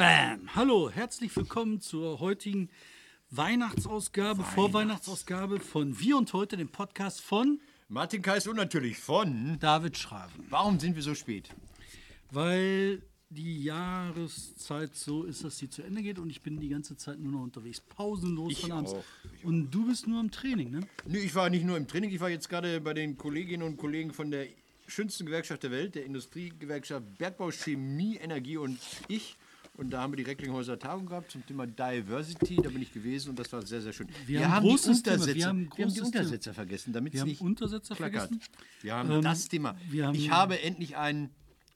Bam! Hallo, herzlich willkommen zur heutigen Weihnachtsausgabe, Vorweihnachtsausgabe von Wir und Heute, dem Podcast von Martin Kais und natürlich von. David Schraven. Warum sind wir so spät? Weil die Jahreszeit so ist, dass sie zu Ende geht und ich bin die ganze Zeit nur noch unterwegs, pausenlos Ich von abends. auch, Und du bist nur im Training, ne? Nee, ich war nicht nur im Training, ich war jetzt gerade bei den Kolleginnen und Kollegen von der schönsten Gewerkschaft der Welt, der Industriegewerkschaft Bergbau, Chemie, Energie und ich. Und da haben wir die Recklinghäuser Tagung gehabt zum Thema Diversity. Da bin ich gewesen und das war sehr, sehr schön. Wir haben ein die großes Thema, wir Untersetzer, haben wir haben die. Untersetzer vergessen, damit Wir es haben nicht Untersetzer klackert. vergessen. Wir haben Ähm, das Thema. wir haben- ich habe endlich einen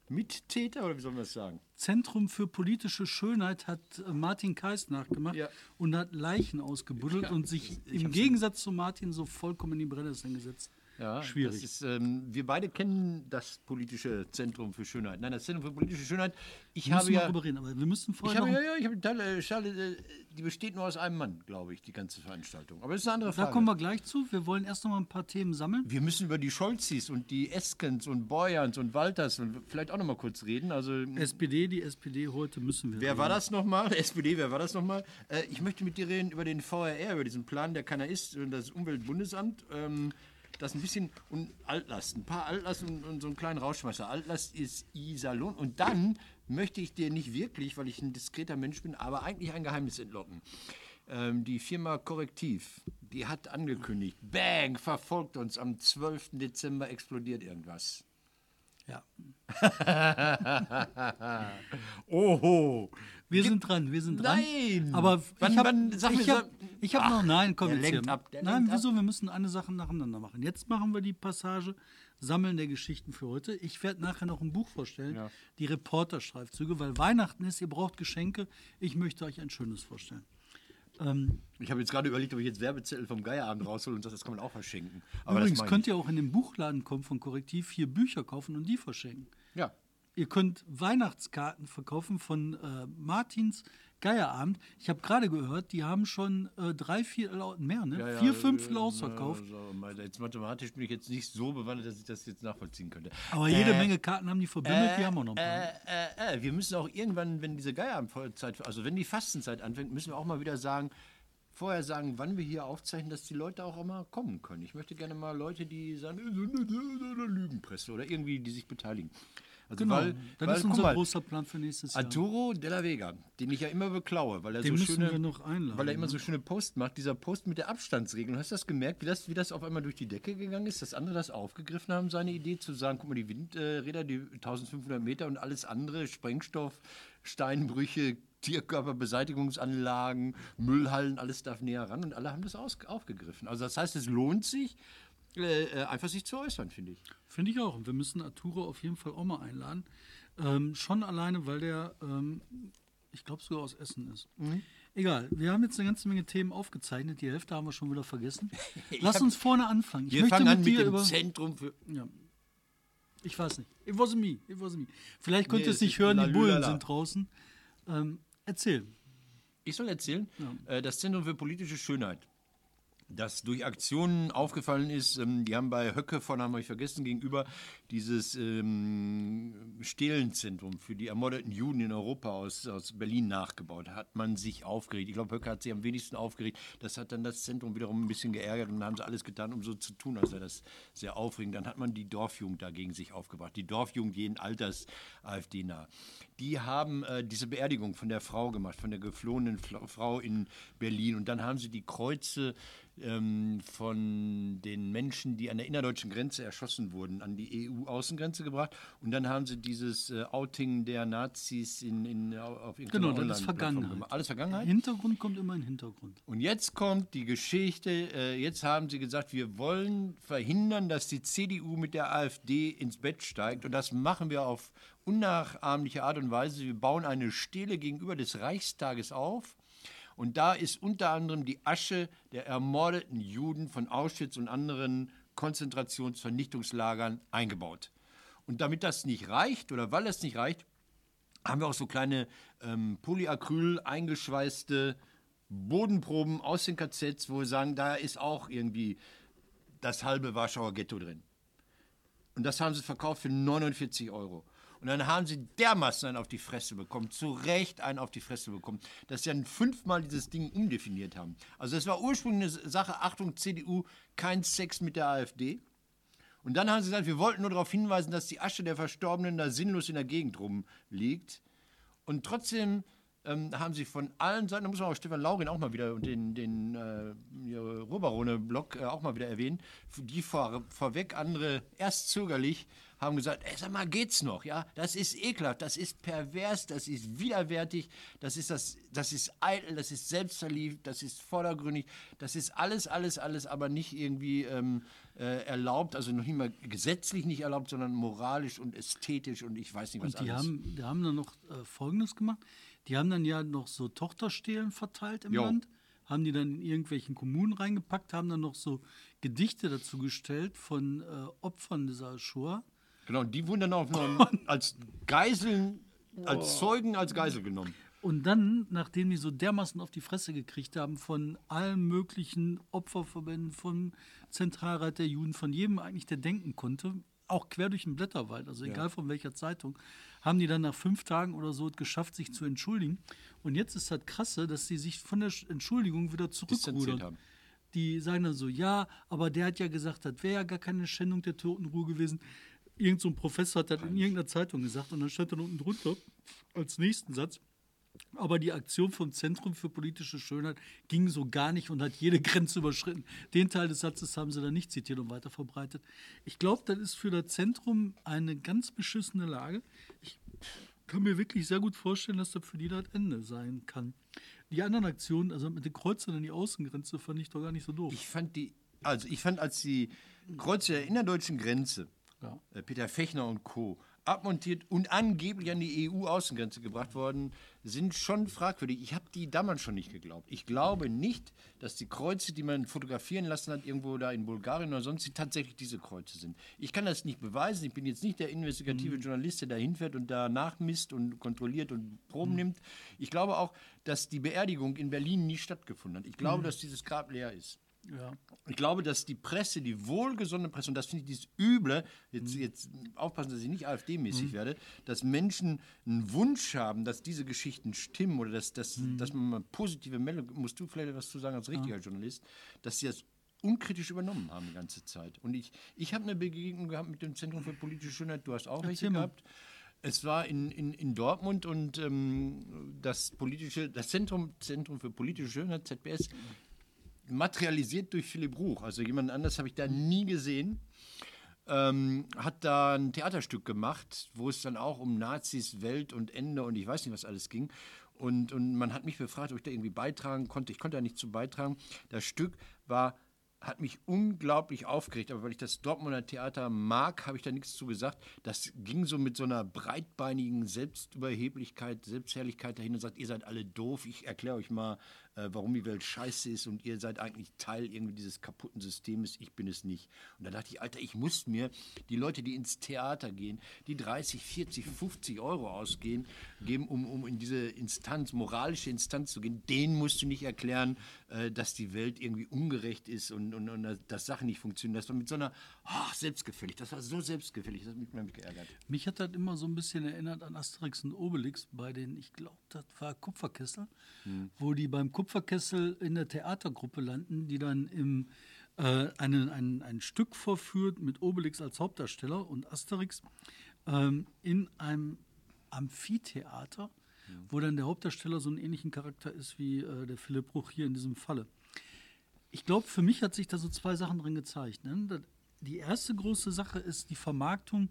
Mittäter, oder wie soll man das sagen? Zentrum für politische Schönheit hat äh, Martin Kais nachgemacht Ja. und hat Leichen ausgebuddelt und sich im Gegensatz zu Martin so vollkommen in die Brennnessel gesetzt. Ja, Schwierig. Ist, ähm, wir beide kennen das politische Zentrum für Schönheit. Nein, das Zentrum für politische Schönheit. Ich Wir habe ja, darüber reden, aber wir müssen ich vorher habe, noch... ja, ja, ich habe Teil, äh, Schale, äh, die besteht nur aus einem Mann, glaube ich, die ganze Veranstaltung. Aber das ist eine andere da Frage. kommen wir gleich zu. Wir wollen erst noch mal ein paar Themen sammeln. wir müssen über die Scholzis und die Eskens und Boyans und Walters und vielleicht auch noch mal kurz reden. Also SPD, die SPD heute müssen wir Wer reden. war das nochmal? SPD, wer war das nochmal? Äh, ich möchte mit dir reden über den VRR, über diesen Plan, der keiner ist, und das Umweltbundesamt. Ähm, das ein bisschen und Altlast, ein paar Altlast und, und so einen kleinen Rauschmeister. Altlast ist Isalon. Und dann möchte ich dir nicht wirklich, weil ich ein diskreter Mensch bin, aber eigentlich ein Geheimnis entlocken. Ähm, die Firma Korrektiv, die hat angekündigt, bang, verfolgt uns, am 12. Dezember explodiert irgendwas. Ja. Oho, Wir sind dran, wir sind dran. Nein! Aber Wann- ich habe ich hab, ich hab noch, nein, komm jetzt hier. ab, nein, lenkt ab. wieso? Wir müssen eine Sache nacheinander machen. Jetzt machen wir die Passage Sammeln der Geschichten für heute. Ich werde nachher noch ein Buch vorstellen, Ja. die Reporterstreifzüge, weil Weihnachten ist, ihr braucht Geschenke. Ich möchte euch ein schönes vorstellen. Ähm, Ich habe jetzt gerade überlegt, ob ich jetzt Werbezettel vom Geierabend raushole und sage, das kann man auch verschenken. Aber übrigens das könnt ihr auch in den Buchladen kommen von Korrektiv, hier Bücher kaufen und die verschenken. Ja. Ihr könnt Weihnachtskarten verkaufen von äh, Martins Geierabend. Ich habe gerade gehört, die haben schon äh, drei, vier, mehr, ne? Ja, ja, vier Fünftel äh, ausverkauft. So, mal- jetzt mathematisch bin ich jetzt nicht so bewandert, dass ich das jetzt nachvollziehen könnte. Aber jede Menge Karten haben die verbimmelt, die haben auch noch ein paar. Äh, äh, äh, wir müssen auch irgendwann, wenn diese Geierabendszeit, also wenn die Fastenzeit anfängt, müssen wir auch mal wieder sagen, vorher sagen, wann wir hier aufzeichnen, dass die Leute auch immer kommen können. Ich möchte gerne mal Leute, die sagen, äh, eine Lügenpresse oder irgendwie, die sich beteiligen. Also genau, weil, das weil, ist unser mal, großer Plan für nächstes Jahr. Arturo de la Vega, den ich ja immer beklaue, weil er Den so schöne, einladen, weil er immer ne? so schöne Post macht. Dieser Post mit der Abstandsregelung. Hast du das gemerkt, wie das, wie das auf einmal durch die Decke gegangen ist, dass andere das aufgegriffen haben, seine Idee zu sagen, guck mal, die Windräder, die 1500 Meter und alles andere, Sprengstoff, Steinbrüche, Tierkörperbeseitigungsanlagen, Müllhallen, alles darf näher ran und alle haben das aufgegriffen. Also das heißt, es lohnt sich, äh, äh, einfach sich zu äußern, finde ich. Finde ich auch. Und wir müssen Arturo auf jeden Fall auch mal einladen. Ähm, schon alleine, weil der, ähm, ich glaube, sogar aus Essen ist. Mhm. Egal, wir haben jetzt eine ganze Menge Themen aufgezeichnet. Die Hälfte haben wir schon wieder vergessen. Lass hab- uns vorne anfangen. Ich Wir möchte fangen an mit dem über. Zentrum für... Ja. Ich weiß nicht. It wasn't me. It wasn't me. Vielleicht könnt Nee, ihr es nicht hören, die Bullen sind draußen. Ähm, erzähl. Ich soll erzählen, äh, das Zentrum für politische Schönheit, das durch Aktionen aufgefallen ist, ähm, die haben bei Höcke von, haben wir vergessen, gegenüber dieses ähm, Stehlenzentrum für die ermordeten Juden in Europa aus, aus Berlin nachgebaut. Hat man sich aufgeregt. Ich glaube, Höcke hat sich am wenigsten aufgeregt. Das hat dann das Zentrum wiederum ein bisschen geärgert und dann haben sie alles getan, um so zu tun, als sei das sehr aufregend. Dann hat man die Dorfjugend dagegen sich aufgebracht. Die Dorfjugend jeden Alters AfD nah. Die haben äh, diese Beerdigung von der Frau gemacht, von der geflohenen Frau in Berlin. Und dann haben sie die Kreuze ähm, von den Menschen, die an der innerdeutschen Grenze erschossen wurden, an die EU-Außengrenze gebracht. Und dann haben sie dieses äh, Outing der Nazis in, in, auf Genau, irgendeiner das ist Vergangenheit. gemacht. Alles Vergangenheit? Hintergrund kommt immer in den Hintergrund. Und jetzt kommt die Geschichte, äh, jetzt haben sie gesagt, wir wollen verhindern, dass die CDU mit der AfD ins Bett steigt. Und das machen wir auf unnachahmliche Art und Weise. Wir bauen eine Stele gegenüber des Reichstages auf. Und da ist unter anderem die Asche der ermordeten Juden von Auschwitz und anderen Konzentrationsvernichtungslagern eingebaut. Und damit das nicht reicht, oder weil das nicht reicht, haben wir auch so kleine ähm, Polyacryl eingeschweißte Bodenproben aus den KZs, wo wir sagen, da ist auch irgendwie das halbe Warschauer Ghetto drin. Und das haben sie verkauft für 49 Euro. Und dann haben sie dermaßen einen auf die Fresse bekommen, zu Recht einen auf die Fresse bekommen, dass sie dann fünfmal dieses Ding umdefiniert haben. Also es war ursprünglich eine Sache, Achtung, CDU, kein Sex mit der AfD. Und dann haben sie gesagt, wir wollten nur darauf hinweisen, dass die Asche der Verstorbenen da sinnlos in der Gegend rumliegt. Und trotzdem ähm, haben sie von allen Seiten, da muss man auch Stefan Laurin auch mal wieder und den, den äh, Ruhrbarone-Blog äh, auch mal wieder erwähnen, die vor, vorweg, andere erst zögerlich, haben gesagt, ey, sag mal, geht's noch, ja? Das ist ekelhaft, das ist pervers, das ist widerwärtig, das ist das, das ist eitel, das ist selbstverliebt, das ist vordergründig, das ist alles, alles, alles, aber nicht irgendwie ähm, äh, erlaubt, also noch nicht mal gesetzlich nicht erlaubt, sondern moralisch und ästhetisch und ich weiß nicht was und die alles. Haben, die haben dann noch äh, Folgendes gemacht. Die haben dann ja noch so Tochterstelen verteilt im Jo. Land, haben die dann in irgendwelchen Kommunen reingepackt, haben dann noch so Gedichte dazu gestellt von äh, Opfern dieser Shoah. Genau, und die wurden dann auch noch als Geiseln, als Zeugen, als Geisel genommen. Und dann, nachdem die so dermaßen auf die Fresse gekriegt haben von allen möglichen Opferverbänden, von Zentralrat der Juden, von jedem eigentlich, der denken konnte, auch quer durch den Blätterwald, also egal von welcher Zeitung, haben die dann nach fünf Tagen oder so es geschafft, sich zu entschuldigen. Und jetzt ist das Krasse, dass sie sich von der Sch- Entschuldigung wieder zurückrudern. haben. Die sagen dann so, ja, aber der hat ja gesagt, das wäre ja gar keine Schändung der Totenruhe gewesen. Irgend so ein Professor hat das in irgendeiner Zeitung gesagt und dann stand dann unten drunter als nächsten Satz, aber die Aktion vom Zentrum für politische Schönheit ging so gar nicht und hat jede Grenze überschritten. Den Teil des Satzes haben sie dann nicht zitiert und weiter verbreitet. Ich glaube, das ist für das Zentrum eine ganz beschissene Lage. Ich kann mir wirklich sehr gut vorstellen, dass das für die das Ende sein kann. Die anderen Aktionen, also mit den Kreuzern an die Außengrenze, fand ich doch gar nicht so doof. Ich fand die, also ich fand, als die Kreuze der innerdeutschen Grenze, Ja. äh, Peter Fechner und Co., abmontiert und angeblich an die EU-Außengrenze gebracht worden, sind schon fragwürdig. Ich habe die damals schon nicht geglaubt. Ich glaube nicht, dass die Kreuze, die man fotografieren lassen hat, irgendwo da in Bulgarien oder sonst, tatsächlich diese Kreuze sind. Ich kann das nicht beweisen. Ich bin jetzt nicht der investigative Journalist, der da hinfährt und da nachmisst und kontrolliert und Proben nimmt. Ich glaube auch, dass die Beerdigung in Berlin nie stattgefunden hat. Ich glaube, dass dieses Grab leer ist. Ja. Ich glaube, dass die Presse, die wohlgesonnene Presse, und das finde ich dieses Üble, jetzt, jetzt aufpassen, dass ich nicht AfD-mäßig werde, dass Menschen einen Wunsch haben, dass diese Geschichten stimmen oder dass, dass, dass man mal positive Meldungen, musst du vielleicht was zu sagen als richtiger Journalist, dass sie das unkritisch übernommen haben die ganze Zeit. Und ich, ich habe eine Begegnung gehabt mit dem Zentrum für politische Schönheit, du hast auch welche gehabt. Es war in, in, in Dortmund und ähm, das politische, das Zentrum, Zentrum für politische Schönheit, ZBS, materialisiert durch Philipp Ruch. Also jemand anders habe ich da nie gesehen. Ähm, hat da ein Theaterstück gemacht, wo es dann auch um Nazis, Welt und Ende und ich weiß nicht, was alles ging. Und, und man hat mich befragt, ob ich da irgendwie beitragen konnte. Ich konnte da nicht zu beitragen. Das Stück war, hat mich unglaublich aufgeregt, aber weil ich das Dortmunder Theater mag, habe ich da nichts zu gesagt. Das ging so mit so einer breitbeinigen Selbstüberheblichkeit, Selbstherrlichkeit dahin und sagt, ihr seid alle doof, ich erkläre euch mal, äh, warum die Welt scheiße ist und ihr seid eigentlich Teil irgendwie dieses kaputten Systems, ich bin es nicht. Und da dachte ich, Alter, ich muss mir die Leute, die ins Theater gehen, die 30, 40, 50 Euro ausgeben, geben, um, um in diese Instanz, moralische Instanz zu gehen, denen musst du nicht erklären, äh, dass die Welt irgendwie ungerecht ist und, und, und dass Sachen nicht funktionieren. Das war mit so einer, ach, selbstgefällig, das war so selbstgefällig, das hat mich unheimlich geärgert. Mich hat das immer so ein bisschen erinnert an Asterix und Obelix bei den, ich glaube, das war Kupferkessel, wo die beim Kupferkessel in der Theatergruppe landen, die dann im, äh, einen, ein, ein Stück vorführt mit Obelix als Hauptdarsteller und Asterix ähm, in einem Amphitheater, wo dann der Hauptdarsteller so einen ähnlichen Charakter ist wie äh, der Philipp Bruch hier in diesem Falle. Ich glaube, für mich hat sich da so zwei Sachen drin gezeigt. Ne? Die erste große Sache ist die Vermarktung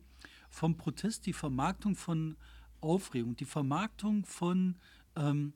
vom Protest, die Vermarktung von Aufregung, die Vermarktung von ähm,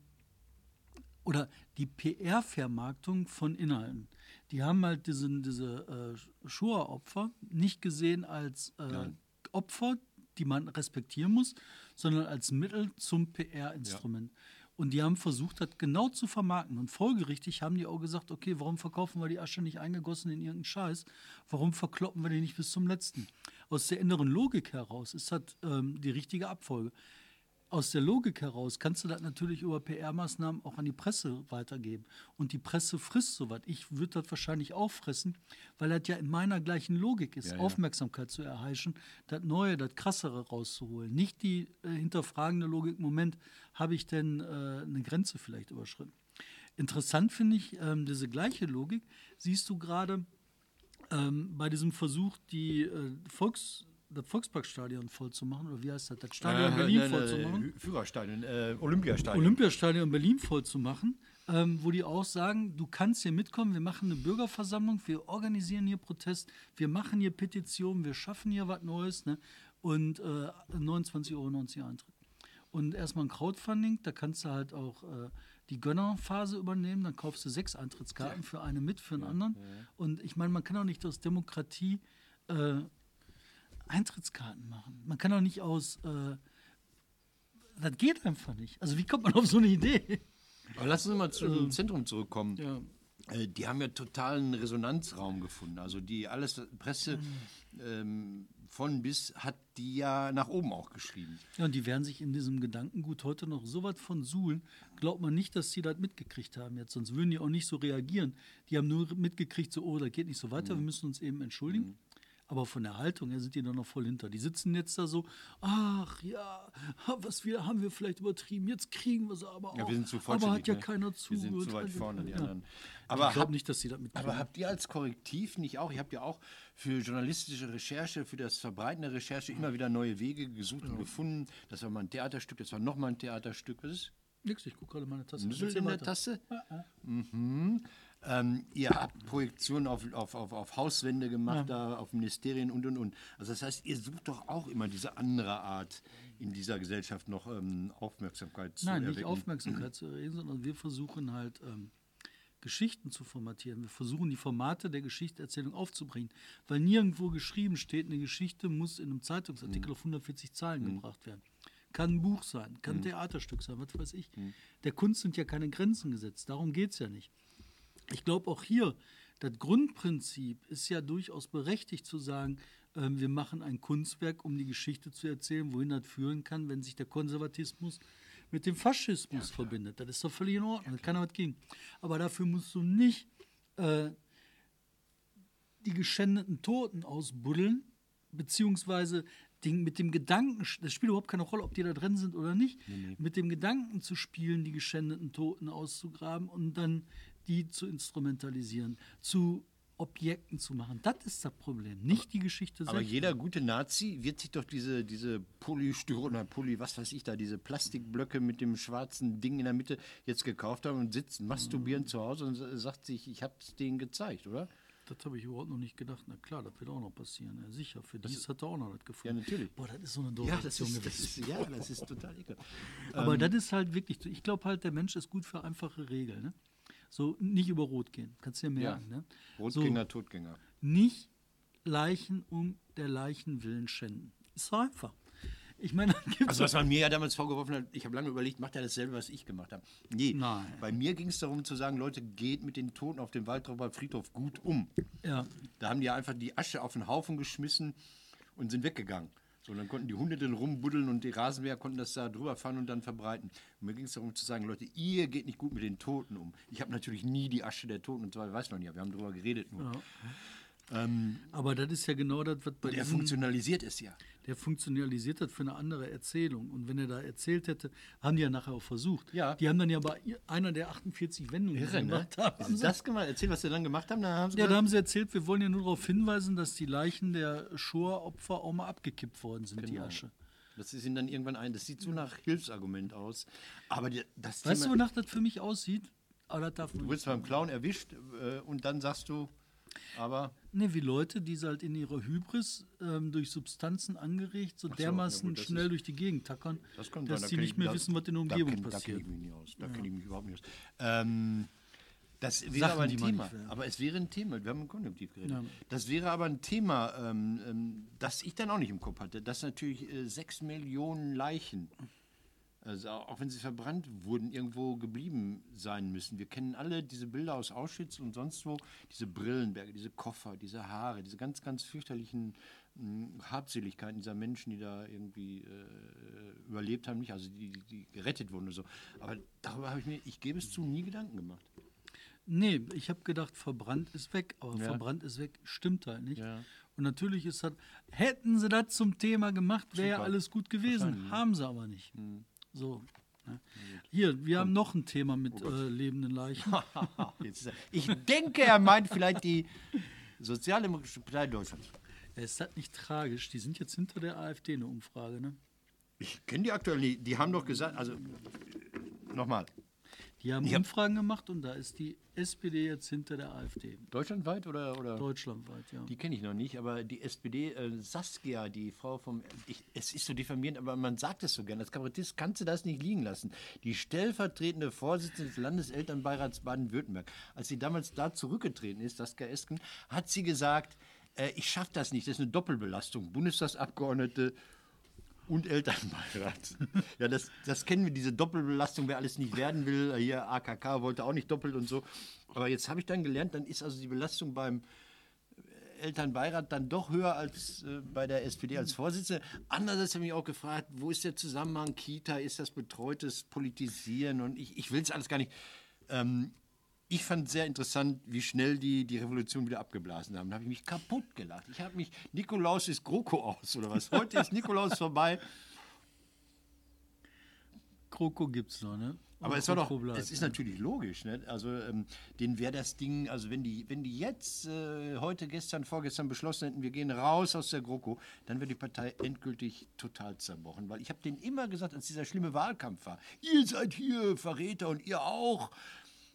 oder die PR-Vermarktung von Inhalten. Die haben halt diesen, diese äh, Shoah-Opfer nicht gesehen als äh, Opfer, die man respektieren muss, sondern als Mittel zum PR-Instrument. Und die haben versucht, das genau zu vermarkten. Und folgerichtig haben die auch gesagt, okay, warum verkaufen wir die Asche nicht eingegossen in irgendeinen Scheiß? Warum verkloppen wir die nicht bis zum letzten? Aus der inneren Logik heraus ist das ähm, die richtige Abfolge. Aus der Logik heraus kannst du das natürlich über PR-Maßnahmen auch an die Presse weitergeben. Und die Presse frisst sowas. Ich würde das wahrscheinlich auch fressen, weil das ja in meiner gleichen Logik ist, Ja, ja. Aufmerksamkeit zu erheischen, das Neue, das Krassere rauszuholen. Nicht die äh, hinterfragende Logik, Moment, habe ich denn äh, eine Grenze vielleicht überschritten? Interessant finde ich, ähm, diese gleiche Logik siehst du gerade ähm, bei diesem Versuch, die äh, Volks, das Volksparkstadion voll zu machen, oder wie heißt das, das Stadion Berlin nein, voll nein, zu machen. Führerstadion, äh, Olympiastadion. Olympiastadion in Berlin voll zu machen, ähm, wo die auch sagen, du kannst hier mitkommen, wir machen eine Bürgerversammlung, wir organisieren hier Protest, wir machen hier Petitionen, wir schaffen hier was Neues ne? und äh, 29,90 Euro Eintritt. Und erstmal ein Crowdfunding, da kannst du halt auch äh, die Gönnerphase übernehmen, dann kaufst du sechs Eintrittskarten für eine mit, für einen anderen. Und ich meine, man kann auch nicht aus Demokratie äh, Eintrittskarten machen. Man kann auch nicht aus äh, das geht einfach nicht. Also wie kommt man auf so eine Idee? Aber lass uns mal zum Zentrum zurückkommen. Ja. Äh, Die haben ja totalen Resonanzraum gefunden. Also die alles Presse ähm, von bis hat die ja nach oben auch geschrieben. Ja, und die werden sich in diesem Gedankengut heute noch so weit von suhlen, glaubt man nicht, dass sie das mitgekriegt haben jetzt, sonst würden die auch nicht so reagieren. Die haben nur mitgekriegt, so, oh, das geht nicht so weiter, wir müssen uns eben entschuldigen. Aber von der Haltung her sind die da noch voll hinter. Die sitzen jetzt da so, ach ja, was wir haben wir vielleicht übertrieben, jetzt kriegen wir sie aber auch. Ja, wir sind zu aber hat ja ne? keiner Wir zugehört. sind zu weit vorne, die Ja. anderen. Aber Aber ich glaube nicht, dass sie mitkriegen. aber habt ihr als Korrektiv nicht auch, ihr habt ja auch für journalistische Recherche, für das Verbreiten der Recherche immer wieder neue Wege gesucht und gefunden. Das war mal ein Theaterstück, das war nochmal ein Theaterstück. Was ist? Nix, ich gucke gerade meine Tasse. Nüssel in der. Tasse? Mhm. Ähm, ihr habt Projektionen auf, auf, auf, auf Hauswände gemacht, da auf Ministerien und und und. Also das heißt, ihr sucht doch auch immer diese andere Art in dieser Gesellschaft noch ähm, Aufmerksamkeit zu Nein, nicht. Aufmerksamkeit zu erregen, sondern wir versuchen halt ähm, Geschichten zu formatieren. Wir versuchen die Formate der Geschichtenerzählung aufzubringen, weil nirgendwo geschrieben steht, eine Geschichte muss in einem Zeitungsartikel auf 140 Zeilen gebracht werden. Kann ein Buch sein, kann ein Theaterstück sein, was weiß ich. Der Kunst sind ja keine Grenzen gesetzt, darum geht es ja nicht. Ich glaube auch hier, das Grundprinzip ist ja durchaus berechtigt zu sagen, ähm, wir machen ein Kunstwerk, um die Geschichte zu erzählen, wohin das führen kann, wenn sich der Konservatismus mit dem Faschismus verbindet. Das ist doch völlig in Ordnung, da kann er was gegen. Aber dafür musst du nicht äh, die geschändeten Toten ausbuddeln, beziehungsweise den, mit dem Gedanken, das spielt überhaupt keine Rolle, ob die da drin sind oder nicht, mit dem Gedanken zu spielen, die geschändeten Toten auszugraben und dann die zu instrumentalisieren, zu Objekten zu machen. Das ist das Problem, nicht die Geschichte Aber selbst. jeder gute Nazi wird sich doch diese, diese Polystyron oder Poly, was weiß ich da, diese Plastikblöcke mit dem schwarzen Ding in der Mitte jetzt gekauft haben und sitzt masturbieren zu Hause und sa- sagt sich, ich hab's denen gezeigt, oder? Das habe ich überhaupt noch nicht gedacht. Na klar, das wird auch noch passieren. Ja, sicher, für dies hat er auch noch das gefunden. Ja, natürlich. Boah, das ist so eine doofe Ja, das Aktion ist, das gewesen. ja, das ist total ekelhaft. Aber das ist halt wirklich, ich glaube halt, der Mensch ist gut für einfache Regeln. Ne? So, nicht über Rot gehen, kannst du dir Ja. merken. Ne? Rotgänger, Totgänger. So, nicht Leichen um der Leichen willen schänden. Ist so einfach. Ich meine, Also was man mir ja damals vorgeworfen hat, ich habe lange überlegt, macht er dasselbe, was ich gemacht habe? Nee, Nein. bei mir ging es darum zu sagen, Leute, geht mit den Toten auf dem Waldrauber Friedhof gut um. ja, Da haben die ja einfach die Asche auf den Haufen geschmissen und sind weggegangen. So, dann konnten die Hunde dann rumbuddeln und die Rasenmäher konnten das da drüber fahren und dann verbreiten. Und mir ging es darum zu sagen, Leute, ihr geht nicht gut mit den Toten um. Ich habe natürlich nie die Asche der Toten und so weiter, weiß man ja, wir haben drüber geredet nur. Aber das ist ja genau das, was bei Der diesem, funktionalisiert es ja. der funktionalisiert hat für eine andere Erzählung. Und wenn er da erzählt hätte, haben die ja nachher auch versucht. Ja. Die haben dann ja bei einer der 48 Wendungen, die Irre, ne? gemacht haben, Haben Sie das gemacht? Erzähl, was sie dann gemacht haben. Dann haben sie Ja, da haben sie erzählt, wir wollen ja nur darauf hinweisen, dass die Leichen der Shoah-Opfer auch mal abgekippt worden sind, die Genau. Asche. Das ist ihnen dann irgendwann ein. Das sieht so nach Hilfsargument aus. Aber die, das Weißt du, Thema, wonach das für mich aussieht? Aber das darf du wirst beim Clown erwischt äh, und dann sagst du, aber Ne, wie Leute, die halt in ihrer Hybris ähm, durch Substanzen angeregt so so, dermaßen ja gut, schnell ist- durch die Gegend tackern, das dass da sie nicht ich- mehr da- wissen, was in der da Umgebung Da passiert. kenne ich mich nicht aus. Da kenne ich mich überhaupt nicht aus. Ähm, das wäre Sachen, aber ein Thema. Aber es wäre ein Thema. Wir haben im Konjunktiv geredet. Ja. Das wäre aber ein Thema, ähm, ähm, das ich dann auch nicht im Kopf hatte. Dass natürlich äh, sechs Millionen Leichen, also auch wenn sie verbrannt wurden, irgendwo geblieben sein müssen. Wir kennen alle diese Bilder aus Auschwitz und sonst wo. Diese Brillenberge, diese Koffer, diese Haare, diese ganz, ganz fürchterlichen Habseligkeiten dieser Menschen, die da irgendwie äh, überlebt haben, nicht, also die, die gerettet wurden oder so. Aber darüber habe ich mir, ich gebe es zu, nie Gedanken gemacht. Nee, ich habe gedacht, verbrannt ist weg, aber Ja. verbrannt ist weg, stimmt halt nicht. Ja. Und natürlich ist das, hätten sie das zum Thema gemacht, wäre ja alles gut gewesen. Haben sie aber nicht. Hm. So. Ne? Hier, wir haben noch ein Thema mit äh, lebenden Leichen. Ich denke, er meint vielleicht die Sozialdemokratische Partei Deutschlands. Ja, ist das nicht tragisch? Die sind jetzt hinter der AfD eine Umfrage, ne? Ich kenne die aktuell nicht. Die haben doch gesagt, also nochmal, Die haben hab- Umfragen gemacht und da ist die SPD jetzt hinter der AfD. deutschlandweit oder? oder? Deutschlandweit, ja. Die kenne ich noch nicht, aber die SPD, äh, Saskia, die Frau vom, ich, es ist so diffamierend, aber man sagt es so gern, als Kabarettist kannst du das nicht liegen lassen. Die stellvertretende Vorsitzende des Landeselternbeirats Baden-Württemberg, als sie damals da zurückgetreten ist, Saskia Esken, hat sie gesagt, äh, ich schaffe das nicht, das ist eine Doppelbelastung. Bundestagsabgeordnete und Elternbeirat. Ja, das, das kennen wir, diese Doppelbelastung, wer alles nicht werden will. Hier AKK wollte auch nicht doppelt und so. Aber jetzt habe ich dann gelernt, dann ist also die Belastung beim Elternbeirat dann doch höher als äh, bei der SPD als Vorsitzende. Andererseits habe ich mich auch gefragt, wo ist der Zusammenhang Kita? Ist das betreutes Politisieren? Und ich, ich will es alles gar nicht. Ähm, ich fand sehr interessant, wie schnell die die Revolution wieder abgeblasen haben. Da habe ich mich kaputt gelacht. Ich habe mich, Nikolaus ist GroKo aus oder was? Heute ist Nikolaus vorbei. Kroko gibt's noch, ne? Aber Und es war doch, es ist ne? natürlich logisch, ne? Also ähm, denen wäre das Ding, also wenn die, wenn die jetzt äh, heute, gestern, vorgestern beschlossen hätten, wir gehen raus aus der GroKo, dann wäre die Partei endgültig total zerbrochen. Weil ich habe denen immer gesagt, als dieser schlimme Wahlkampf war, ihr seid hier Verräter und ihr auch.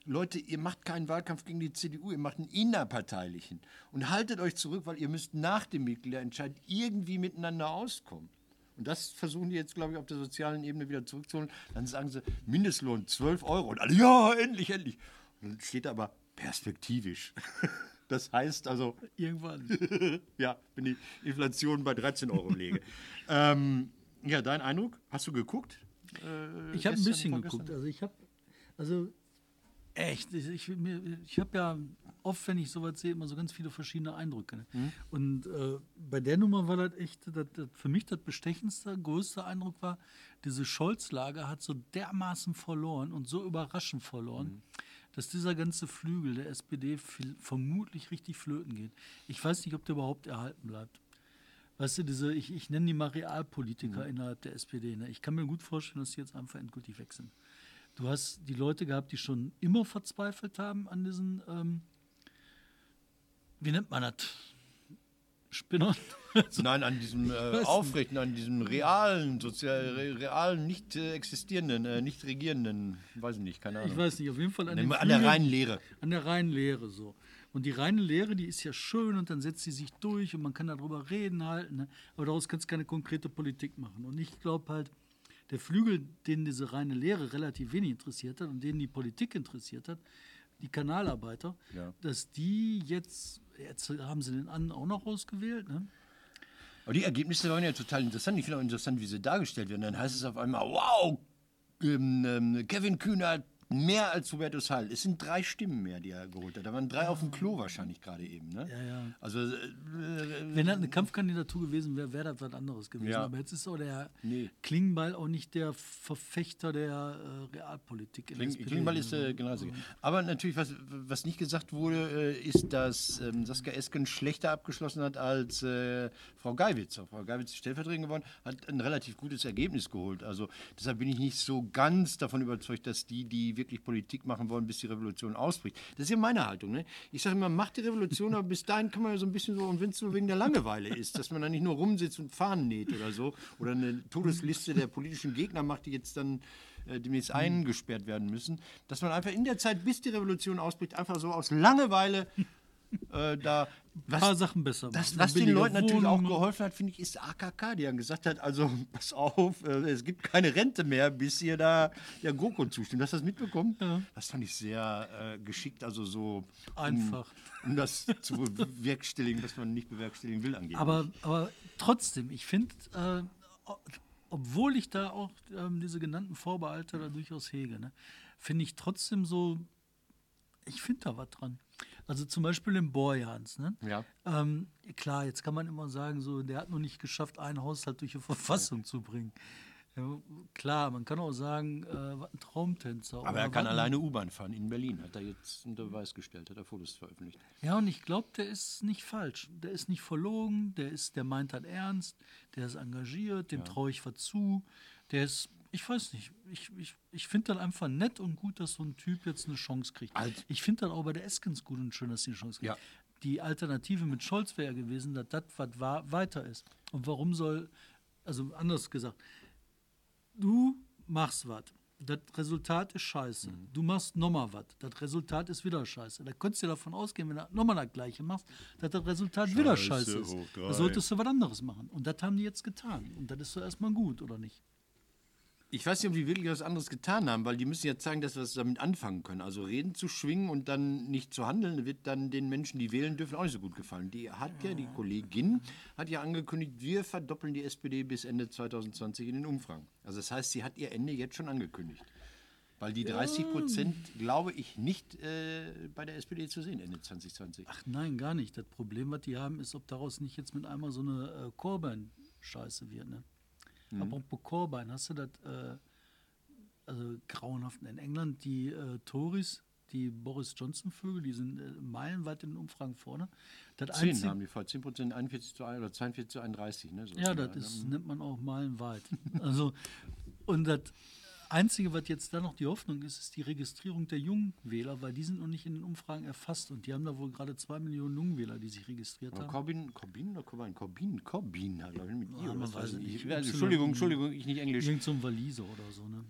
Leute, ihr macht keinen Wahlkampf gegen die CDU, ihr macht einen innerparteilichen. Und haltet euch zurück, weil ihr müsst nach dem Mitgliederentscheid irgendwie miteinander auskommen. Und das versuchen die jetzt, glaube ich, auf der sozialen Ebene wieder zurückzuholen. Dann sagen sie, Mindestlohn 12 Euro. Und alle, ja, endlich, endlich. Und dann steht da aber perspektivisch. Das heißt also, Irgendwann. ja, wenn die Inflation bei 13 Euro lege. ähm, ja, dein Eindruck? Hast du geguckt? Äh, Ich habe ein bisschen geguckt. Also ich habe, also echt, ich, ich, ich habe ja oft, wenn ich sowas sehe, immer so ganz viele verschiedene Eindrücke. Ne? Mhm. Und äh, bei der Nummer war das echt, das, das, für mich das bestechendste, größte Eindruck war, diese Scholz-Lager hat so dermaßen verloren und so überraschend verloren, Mhm. dass dieser ganze Flügel der SPD viel, vermutlich richtig flöten geht. Ich weiß nicht, ob der überhaupt erhalten bleibt. Weißt du, diese, ich, ich nenne die mal Realpolitiker innerhalb der SPD. Ne? Ich kann mir gut vorstellen, dass die jetzt einfach endgültig weg sind. Du hast die Leute gehabt, die schon immer verzweifelt haben an diesen, ähm, wie nennt man das? Spinnern? Nein, an diesem äh, aufrechten, an diesem realen, sozial, re, realen, nicht äh, existierenden, äh, nicht regierenden, weiß ich nicht, keine Ahnung. ich weiß nicht, auf jeden Fall an, an, an der reinen Lehre. An der reinen Lehre so. Und die reine Lehre, die ist ja schön und dann setzt sie sich durch und man kann darüber reden halten, ne? aber daraus kannst du keine konkrete Politik machen. Und ich glaube halt, der Flügel, den diese reine Lehre relativ wenig interessiert hat und den die Politik interessiert hat, die Kanalarbeiter, Ja. dass die jetzt, jetzt haben sie den anderen auch noch ausgewählt, ne? Aber die Ergebnisse waren ja total interessant. Ich finde auch interessant, wie sie dargestellt werden. Dann heißt es auf einmal, wow, ähm, ähm, Kevin Kühner mehr als Hubertus Heil. Es sind drei Stimmen mehr, die er geholt hat. Da waren drei auf dem Klo wahrscheinlich gerade eben. Ne? Ja, ja. Also, äh, Wenn das eine Kampfkandidatur gewesen wäre, wäre das was anderes gewesen. Ja. Aber jetzt ist auch der Nee. Klingbeil auch nicht der Verfechter der äh, Realpolitik. in der Kling, SPD. Klingbeil ist äh, genauso. Aber natürlich, was, was nicht gesagt wurde, äh, ist, dass ähm, Saskia Esken schlechter abgeschlossen hat als äh, Frau Geiwitz. Auch Frau Geiwitz ist stellvertretend geworden, hat ein relativ gutes Ergebnis geholt. Also deshalb bin ich nicht so ganz davon überzeugt, dass die, die wirklich Politik machen wollen, bis die Revolution ausbricht. Das ist ja meine Haltung. Ne? Ich sage immer, macht die Revolution, aber bis dahin kann man ja so ein bisschen so, und wenn es nur wegen der Langeweile ist, dass man da nicht nur rumsitzt und Fahnen näht oder so, oder eine Todesliste der politischen Gegner macht, die jetzt dann äh, demnächst eingesperrt werden müssen, dass man einfach in der Zeit, bis die Revolution ausbricht, einfach so aus Langeweile äh, da. Ein paar Was, Sachen besser das, was den Leuten natürlich auch geholfen hat, finde ich, ist AKK, die dann gesagt hat, also pass auf, äh, es gibt keine Rente mehr, bis ihr da der GroKo zustimmt. Hast du das mitbekommen? Das fand ich sehr äh, geschickt, also so um, Einfach. um das zu bewerkstelligen, was man nicht bewerkstelligen will angeblich. Aber, aber trotzdem, ich finde, äh, obwohl ich da auch ähm, diese genannten Vorbehalte da durchaus hege, ne, finde ich trotzdem so, ich finde da was dran. Also zum Beispiel in Borjans. Ne? Ja. Ähm, klar, jetzt kann man immer sagen, so, der hat noch nicht geschafft, einen Haushalt durch die Verfassung ja. zu bringen. Ja, klar, man kann auch sagen, äh, was ein Traumtänzer. Aber er kann alleine U-Bahn fahren in Berlin, hat er jetzt unter Beweis gestellt, hat er Fotos veröffentlicht. Ja, und ich glaube, der ist nicht falsch. Der ist nicht verlogen, der ist, der meint das ernst, der ist engagiert, dem ja. traue ich was zu. Der ist, ich weiß nicht, ich, ich, ich finde das einfach nett und gut, dass so ein Typ jetzt eine Chance kriegt. Alt. Ich finde das auch bei der Eskens gut und schön, dass sie eine Chance kriegt. Ja. Die Alternative mit Scholz wäre gewesen, dass das, was war, weiter ist. Und warum soll, also anders gesagt, du machst was. Das Resultat ist scheiße. Mhm. Du machst nochmal was. Das Resultat ist wieder scheiße. Da könntest du davon ausgehen, wenn du nochmal das Gleiche machst, dass das Resultat scheiße wieder scheiße ist. Da solltest du was anderes machen. Und das haben die jetzt getan. Und das ist so erstmal gut, oder nicht? Ich weiß nicht, ob die wirklich was anderes getan haben, weil die müssen ja zeigen, dass wir es damit anfangen können. Also reden zu schwingen und dann nicht zu handeln, wird dann den Menschen, die wählen dürfen, auch nicht so gut gefallen. Die hat ja, die Kollegin hat ja angekündigt, wir verdoppeln die SPD bis Ende 2020 in den Umfragen. Also das heißt, sie hat ihr Ende jetzt schon angekündigt. Weil die 30 Prozent, glaube ich, nicht äh, bei der SPD zu sehen Ende 2020. Ach nein, gar nicht. Das Problem, was die haben, ist, ob daraus nicht jetzt mit einmal so eine äh, Korban-Scheiße wird. Ne? Mhm. Apropos Korbein, hast du das, äh, also grauenhaft in England, die äh, Tories, die Boris Johnson-Vögel, die sind äh, meilenweit in den Umfragen vorne. Das 10 einzig, haben die vor 10 Prozent, 41 zu 1 oder 42 zu 31. Ne, so ja, das ist, nennt man auch meilenweit. also, und das Einzige, was jetzt da noch die Hoffnung ist, ist die Registrierung der Jungwähler, weil die sind noch nicht in den Umfragen erfasst und die haben da wohl gerade zwei Millionen Jungwähler, die sich registriert haben. Corbyn, Corbyn oder Corbyn? Corbyn, Corbyn, glaube ich, mit ihr. Ja, man weiß nicht. Also, Entschuldigung, Entschuldigung, ich nicht Englisch. Irgend so ein Waliser oder so, ne?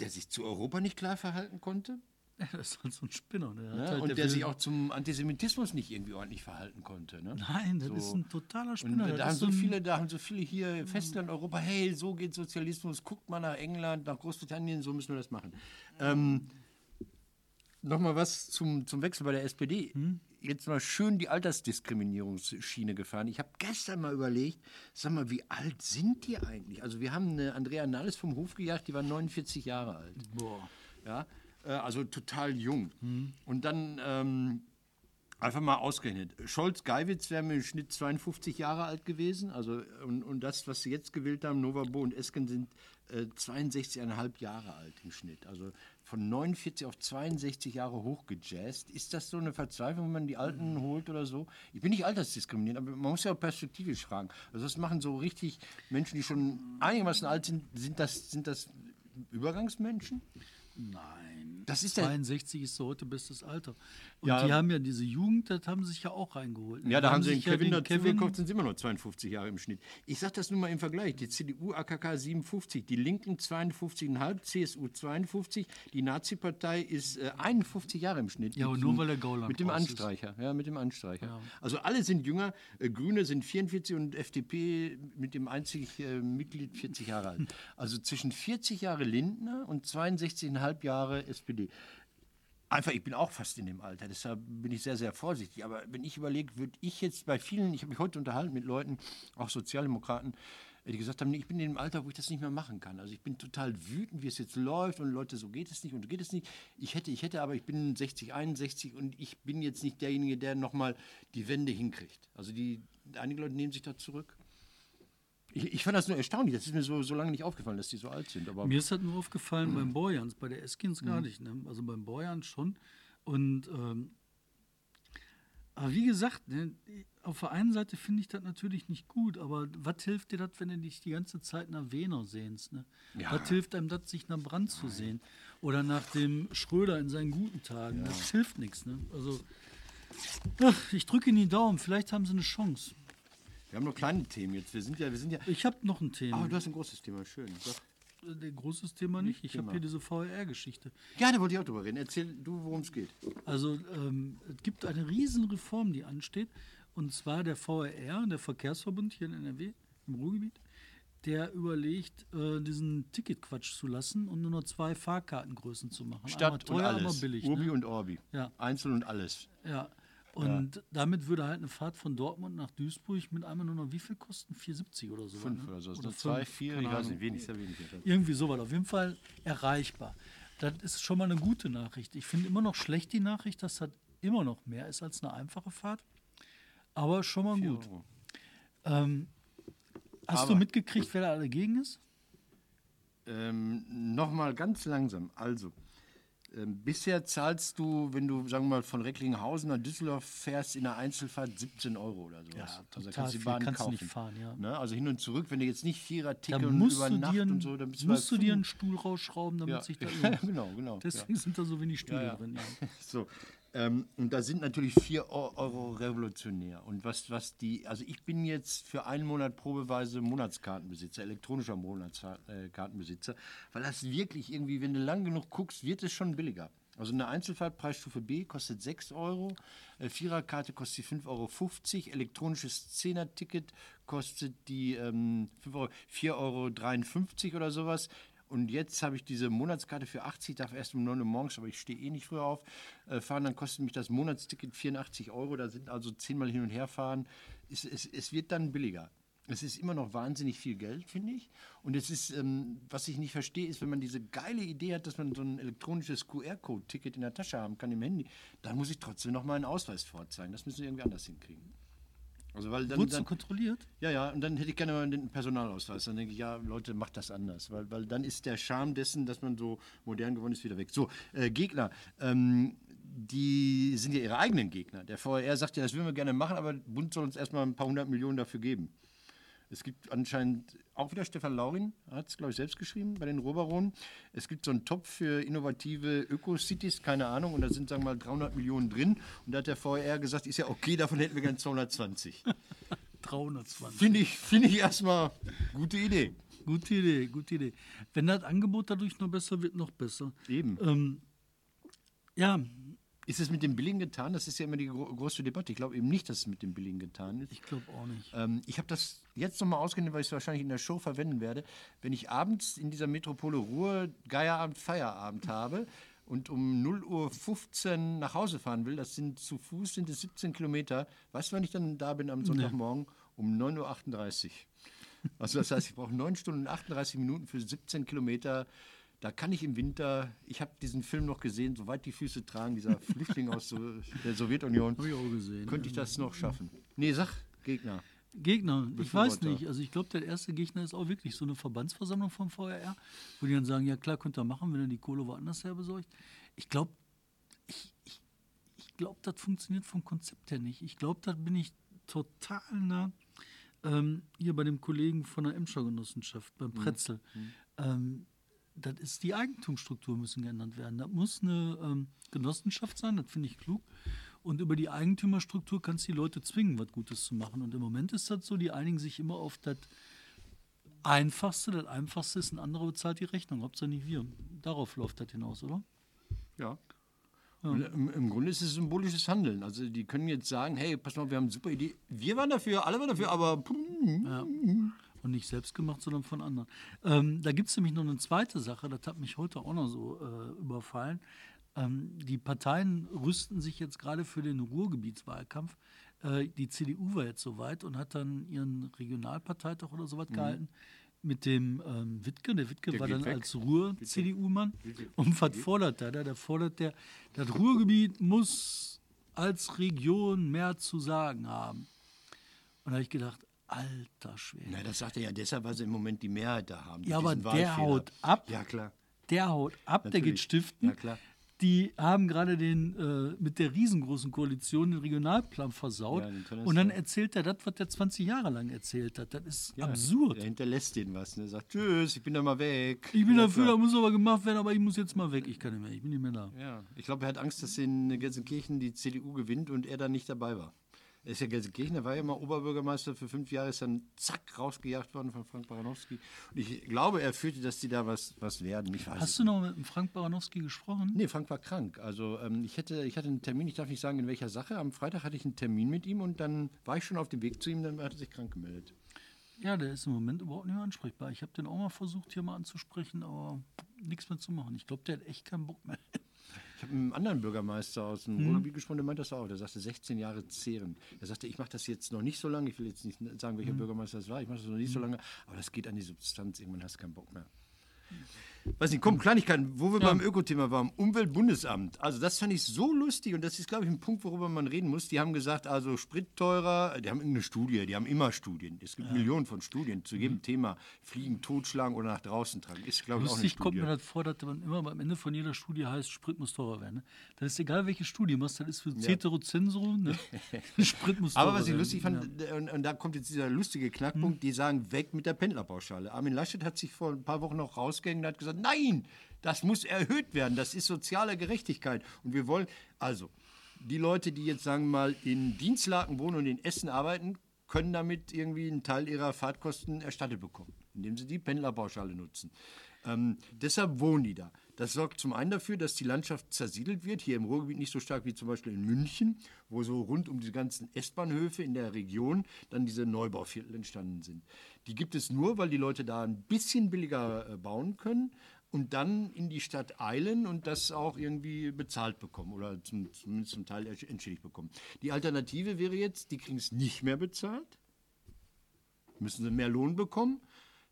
Der sich zu Europa nicht klar verhalten konnte? Ja, das ist halt so ein Spinner. Der ja, halt, und der, der sich auch zum Antisemitismus nicht irgendwie ordentlich verhalten konnte. Ne? Nein, das so. ist ein totaler Spinner. Und da, haben so viele, da haben so viele hier Festland Europa, hey, so geht Sozialismus, guckt mal nach England, nach Großbritannien, so müssen wir das machen. Ähm, Nochmal was zum, zum Wechsel bei der SPD. Hm? Jetzt mal schön die Altersdiskriminierungsschiene gefahren. Ich habe gestern mal überlegt, sag mal, wie alt sind die eigentlich? Also wir haben eine Andrea Nahles vom Hof gejagt, die war 49 Jahre alt. Boah. Ja, äh, also total jung. Mhm. Und dann ähm, einfach mal ausgerechnet. Scholz-Geiwitz wäre im Schnitt 52 Jahre alt gewesen. Also, und, und das, was sie jetzt gewählt haben, Novabo und Esken, sind äh, 62,5 Jahre alt im Schnitt. Also von 49 auf 62 Jahre hochgejazzt. Ist das so eine Verzweiflung, wenn man die Alten mhm. holt oder so? Ich bin nicht altersdiskriminierend, aber man muss ja auch perspektivisch fragen. Also das machen so richtig Menschen, die schon einigermaßen alt sind, sind das, sind das Übergangsmenschen? Nein. Das ist 62 ist so heute bestes Alter. Und ja, die haben ja diese Jugend, das haben sie sich ja auch reingeholt. Ja, da haben, sie den Kevin ja den dazu Kevin gekauft, sind sie immer noch 52 Jahre im Schnitt. Ich sage das nur mal im Vergleich. Die CDU, AKK 57, die Linken 52,5, CSU 52, die Nazi-Partei ist äh, 51 Jahre im Schnitt. Ja, und nur weil der Gauland Mit dem Anstreicher, ist. ja, mit dem Anstreicher. Ja. Also alle sind jünger, äh, Grüne sind 44 und FDP mit dem einzigen äh, Mitglied 40 Jahre alt. Also zwischen 40 Jahre Lindner und 62,5 Jahre SPD. Einfach, ich bin auch fast in dem Alter, deshalb bin ich sehr, sehr vorsichtig. Aber wenn ich überlege, würde ich jetzt bei vielen, ich habe mich heute unterhalten mit Leuten, auch Sozialdemokraten, die gesagt haben, ich bin in dem Alter, wo ich das nicht mehr machen kann. Also ich bin total wütend, wie es jetzt läuft und Leute, so geht es nicht und so geht es nicht. Ich hätte, ich hätte, aber ich bin 60, 61 und ich bin jetzt nicht derjenige, der nochmal die Wende hinkriegt. Also die, einige Leute nehmen sich da zurück. Ich, ich, fand das nur erstaunlich. Das ist mir so, so lange nicht aufgefallen, dass die so alt sind. Aber mir ist das nur aufgefallen beim Borjans, bei der Eskins gar mhm. nicht. Ne? Also beim Borjans schon. Und ähm, aber wie gesagt, ne, auf der einen Seite finde ich das natürlich nicht gut, aber was hilft dir das, wenn du dich die ganze Zeit nach Wiener sehnst? Ne? Ja. Was hilft einem das, sich nach Brand zu sehen? Oder nach dem Schröder in seinen guten Tagen? Ja. Das hilft nichts. Ne? Also, ach, ich drücke Ihnen die Daumen, vielleicht haben sie eine Chance. Wir haben noch kleine Themen jetzt. Wir sind ja, wir sind ja. Ich habe noch ein Thema. Ah, du hast ein großes Thema, schön. Sag. Ein großes Thema nicht. Ich habe hier diese VR-Geschichte. Ja, da wollte ich auch drüber reden. Erzähl du, worum es geht. Also ähm, es gibt eine Riesenreform, die ansteht. Und zwar der VR, der Verkehrsverbund hier in NRW, im Ruhrgebiet, der überlegt, äh, diesen Ticketquatsch zu lassen und nur noch zwei Fahrkartengrößen zu machen. Statt teuer, und alles. billig. Urbi ne? und Orbi. Ja. Einzel und alles. Ja. Und ja. damit würde halt eine Fahrt von Dortmund nach Duisburg mit einmal nur noch wie viel kosten? 4,70 oder so. Fünf ne? oder so. Oder fünf, zwei, vier, ich weiß nicht, wenig, sehr wenig. Irgendwie sowas. Auf jeden Fall erreichbar. Das ist schon mal eine gute Nachricht. Ich finde immer noch schlecht die Nachricht, dass das immer noch mehr ist als eine einfache Fahrt. Aber schon mal gut. Ähm, hast Aber- du mitgekriegt, wer da dagegen ist? Ähm, Nochmal ganz langsam. Also, ähm, bisher zahlst du, wenn du, sagen wir mal, von Recklinghausen nach Düsseldorf fährst, in der Einzelfahrt 17 Euro oder sowas. Ja, also kannst du die Bahn kannst du kaufen. nicht fahren, ja. Ne? Also hin und zurück, wenn du jetzt nicht Vierer-Ticket und über du Nacht und so, dann bist du musst du dir einen Stuhl rausschrauben, damit ja. sich da ja, genau, genau. Deswegen sind da so wenig Stühle Ja, ja. drin. Ja. So. Ähm, und da sind natürlich 4 Euro revolutionär. Und was, was die, also ich bin jetzt für einen Monat probeweise Monatskartenbesitzer, elektronischer Monatskartenbesitzer, weil das wirklich irgendwie, wenn du lang genug guckst, wird es schon billiger. Also eine Einzelfahrt Preisstufe B kostet 6 Euro, äh, Viererkarte kostet 5,50 Euro, elektronisches Zehner-Ticket kostet die ähm, 5 Euro, 4,53 Euro oder sowas. Und jetzt habe ich diese Monatskarte für 80, darf erst um 9 Uhr morgens, aber ich stehe eh nicht früher auf, äh, fahren. Dann kostet mich das Monatsticket 84 Euro. Da sind also zehnmal hin und her fahren. Es, es, es wird dann billiger. Es ist immer noch wahnsinnig viel Geld, finde ich. Und es ist, ähm, was ich nicht verstehe, ist, wenn man diese geile Idee hat, dass man so ein elektronisches QR-Code-Ticket in der Tasche haben kann im Handy, dann muss ich trotzdem noch mal einen Ausweis vorzeigen. Das müssen wir irgendwie anders hinkriegen. Also weil dann, Wurdest du kontrolliert? ja, ja, und dann hätte ich gerne mal den Personalausweis. Dann denke ich, ja, Leute, macht das anders. Weil, weil dann ist der Charme dessen, dass man so modern geworden ist, wieder weg. So, äh, Gegner, ähm, die sind ja ihre eigenen Gegner. Der VRR sagt ja, das würden wir gerne machen, aber der Bund soll uns erstmal ein paar hundert Millionen dafür geben. Es gibt anscheinend auch wieder Stefan Laurin, hat es, glaube ich, selbst geschrieben bei den Ruhrbaronen. Es gibt so einen Topf für innovative Öko-Cities, keine Ahnung, und da sind, sagen wir mal, 300 Millionen drin. Und da hat der VRR gesagt, ist ja okay, davon hätten wir gerne 220. 320. Finde ich, finde ich erstmal gute Idee. Gute Idee, gute Idee. Wenn das Angebot dadurch noch besser wird, noch besser. Eben. Ähm, ja, Ist es mit dem Billigen getan? Das ist ja immer die gro große Debatte. Ich glaube eben nicht, dass es mit dem Billigen getan ist. ich glaube auch nicht. Ähm, ich habe das jetzt nochmal ausgenutzt, weil ich es wahrscheinlich in der Show verwenden werde. Wenn ich abends in dieser Metropole Ruhr Geierabend, Feierabend habe und um 0.15 Uhr nach Hause fahren will, das sind zu Fuß sind es 17 Kilometer. Weißt du, wann ich dann da bin am Sonntagmorgen? Um 9.38 Uhr. Also das heißt, ich brauche 9 Stunden und 38 Minuten für 17 Kilometer. Da kann ich im Winter, ich habe diesen Film noch gesehen, soweit die Füße tragen, dieser Flüchtling aus der Sowjetunion, ich auch gesehen. könnte ich das noch schaffen. Nee, sag Gegner. Gegner, ich weiß nicht. Also ich glaube, der erste Gegner ist auch wirklich so eine Verbandsversammlung vom VRR, wo die dann sagen, ja klar, könnt ihr machen, wenn ihr die Kohle woanders her besorgt. Ich glaube, ich, ich, ich glaube, das funktioniert vom Konzept her nicht. Ich glaube, da bin ich total nah ähm, hier bei dem Kollegen von der Emscher Genossenschaft, beim Pretzel. Ähm, das ist die Eigentumsstruktur müssen geändert werden. Das muss eine ähm, Genossenschaft sein, das finde ich klug. Und über die Eigentümerstruktur kannst du die Leute zwingen, was Gutes zu machen. Und im Moment ist das so, die einigen sich immer auf das Einfachste. Das Einfachste ist, ein anderer bezahlt die Rechnung, Hauptsache nicht wir. Darauf läuft das hinaus, oder? Ja. Und Im, Im Grunde ist es symbolisches Handeln. Also die können jetzt sagen, hey, pass mal, wir haben eine super Idee. Wir waren dafür, alle waren dafür, aber Ja. Und nicht selbst gemacht, sondern von anderen. Ähm, da gibt es nämlich noch eine zweite Sache, das hat mich heute auch noch so äh, überfallen. Ähm, die Parteien rüsten sich jetzt gerade für den Ruhrgebietswahlkampf. Äh, die CDU war jetzt soweit und hat dann ihren Regionalparteitag oder sowas gehalten mit dem ähm, Wittke. Der Wittke Der war dann weg. als Ruhr-CDU-Mann. Und was fordert der? da? Da fordert der, das Ruhrgebiet muss als Region mehr zu sagen haben. Und da habe ich gedacht, alter Schwede. Na, das sagt er ja deshalb, weil sie im Moment die Mehrheit da haben. Ja, aber der haut ab. Ja, klar. Der haut ab, der geht Natürlich. stiften. Ja, klar. Die haben gerade den äh, mit der riesengroßen Koalition den Regionalplan versaut. Ja, den und dann erzählt er das, was der 20 Jahre lang erzählt hat. Das ist Ja, absurd. Er hinterlässt denen was. Ne? Er sagt, tschüss, ich bin da mal weg. Ich bin ja, dafür, da muss aber gemacht werden, aber ich muss jetzt mal weg. Ich kann nicht mehr, ich bin nicht mehr da. Ja, ich glaube, er hat Angst, dass in Gelsenkirchen die CDU gewinnt und er dann nicht dabei war. Er ist ja Gelsenkirchen, er war ja mal Oberbürgermeister für fünf Jahre, ist dann zack rausgejagt worden von Frank Baranowski. Und ich glaube, er fühlte, dass die da was, was werden. Ich weiß Hast du noch mit Frank Baranowski gesprochen? Nee, Frank war krank. Also ähm, ich, hätte, ich hatte einen Termin, ich darf nicht sagen, in welcher Sache. Am Freitag hatte ich einen Termin mit ihm und dann war ich schon auf dem Weg zu ihm, dann hat er sich krank gemeldet. Ja, der ist im Moment überhaupt nicht mehr ansprechbar. Ich habe den auch mal versucht, hier mal anzusprechen, aber nichts mehr zu machen. Ich glaube, der hat echt keinen Bock mehr. Ich habe mit einem anderen Bürgermeister aus dem Ruhrgebiet gesprochen, der meinte das auch. Der sagte, 16 Jahre zehren. Er sagte, ich mache das jetzt noch nicht so lange. Ich will jetzt nicht sagen, welcher Bürgermeister das war. Ich mache das noch nicht so lange. Aber das geht an die Substanz. Irgendwann hast du keinen Bock mehr. Weiß nicht, komm, Kleinigkeiten, wo wir ja. beim Ökothema waren, Umweltbundesamt. Also das fand ich so lustig und das ist, glaube ich, ein Punkt, worüber man reden muss. Die haben gesagt, also Sprit teurer, die haben irgendeine Studie, die haben immer Studien. Es gibt ja. Millionen von Studien zu jedem mhm. Thema. Fliegen, totschlagen oder nach draußen tragen. Ist, glaube ich, auch eine Studie. kommt mir das vor, dass man immer am Ende von jeder Studie heißt, Sprit muss teurer werden. Ne? Dann ist egal, welche Studie machst, das ist für ja. Cetero ne? Sprit muss teurer werden. Aber was ich lustig fand, ja. und, und, da kommt jetzt dieser lustige Knackpunkt, mhm. die sagen, weg mit der Pendlerpauschale. Armin Laschet hat sich vor ein paar Wochen noch rausgehängt und hat gesagt, nein, das muss erhöht werden. Das ist soziale Gerechtigkeit. Und wir wollen, also, die Leute, die jetzt, sagen wir mal, in Dienstlaken wohnen und in Essen arbeiten, können damit irgendwie einen Teil ihrer Fahrtkosten erstattet bekommen, indem sie die Pendlerpauschale nutzen. Ähm, deshalb wohnen die da. Das sorgt zum einen dafür, dass die Landschaft zersiedelt wird, hier im Ruhrgebiet nicht so stark wie zum Beispiel in München, wo so rund um die ganzen S-Bahnhöfe in der Region dann diese Neubauviertel entstanden sind. Die gibt es nur, weil die Leute da ein bisschen billiger äh, bauen können und dann in die Stadt eilen und das auch irgendwie bezahlt bekommen oder zum, zumindest zum Teil entschädigt bekommen. Die Alternative wäre jetzt, die kriegen es nicht mehr bezahlt, müssen sie mehr Lohn bekommen,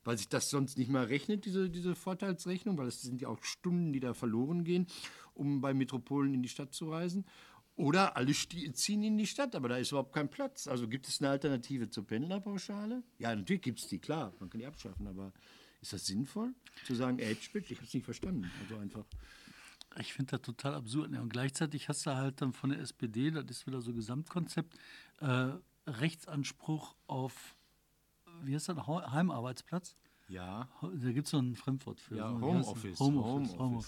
weil sich das sonst nicht mehr rechnet, diese, diese Vorteilsrechnung, weil es sind ja auch Stunden, die da verloren gehen, um bei Metropolen in die Stadt zu reisen. Oder alle ziehen in die Stadt, aber da ist überhaupt kein Platz. Also gibt es eine Alternative zur Pendlerpauschale? Ja, natürlich gibt es die, klar, man kann die abschaffen, aber ist das sinnvoll, zu sagen Edgebridge? Ich habe es nicht verstanden. Also einfach. Ich finde das total absurd. Und gleichzeitig hast du halt dann von der SPD, das ist wieder so Gesamtkonzept, äh, Rechtsanspruch auf, wie heißt das, Heimarbeitsplatz? Ja. Da gibt es so ein Fremdwort für. Ja, Homeoffice. Homeoffice. Home Home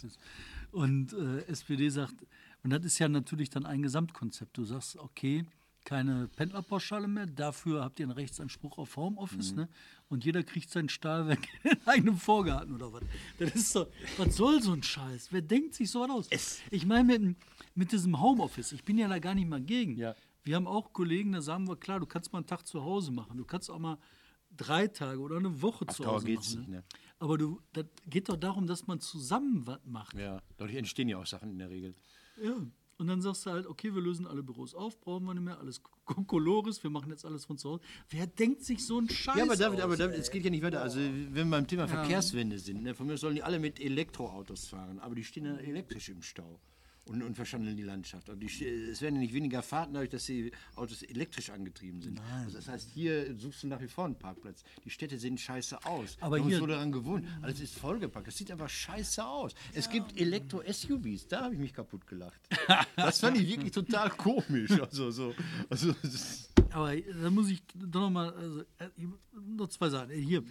und äh, SPD sagt, und das ist ja natürlich dann ein Gesamtkonzept. Du sagst, okay, keine Pendlerpauschale mehr. Dafür habt ihr einen Rechtsanspruch auf Homeoffice. Mhm. Ne? Und jeder kriegt seinen Stahlwerk in eigenem Vorgarten oder was. Das ist so, was soll so ein Scheiß? Wer denkt sich so aus? Es ich meine, mit, mit diesem Homeoffice, ich bin ja da gar nicht mal gegen. Ja. Wir haben auch Kollegen, da sagen wir, klar, du kannst mal einen Tag zu Hause machen. Du kannst auch mal drei Tage oder eine Woche Ach, zu Hause geht's machen. Nicht, ne? Aber du, das geht doch darum, dass man zusammen was macht. Ja, dadurch entstehen ja auch Sachen in der Regel. Ja. Und dann sagst du halt, okay, wir lösen alle Büros auf, brauchen wir nicht mehr, alles Kokolores, wir machen jetzt alles von zu Hause. Wer denkt sich so einen Scheiß Ja, aber David, aus, aber David, es geht ja nicht weiter. Also, wenn wir beim Thema ja. Verkehrswende sind, ne, von mir sollen die alle mit Elektroautos fahren, aber die stehen ja elektrisch im Stau und, und verschandeln die Landschaft. Und die, es werden ja nicht weniger Fahrten dadurch, dass die Autos elektrisch angetrieben sind. Also das heißt, hier suchst du nach wie vor einen Parkplatz. Die Städte sehen scheiße aus. Aber hier so daran gewohnt. Alles ist vollgepackt. Das sieht einfach scheiße aus. Ja. Es gibt Elektro-SUVs. Da habe ich mich kaputt gelacht. das fand ich wirklich total komisch. Also, so, also, aber da muss ich doch noch mal, also, äh, noch zwei Sachen. Hier,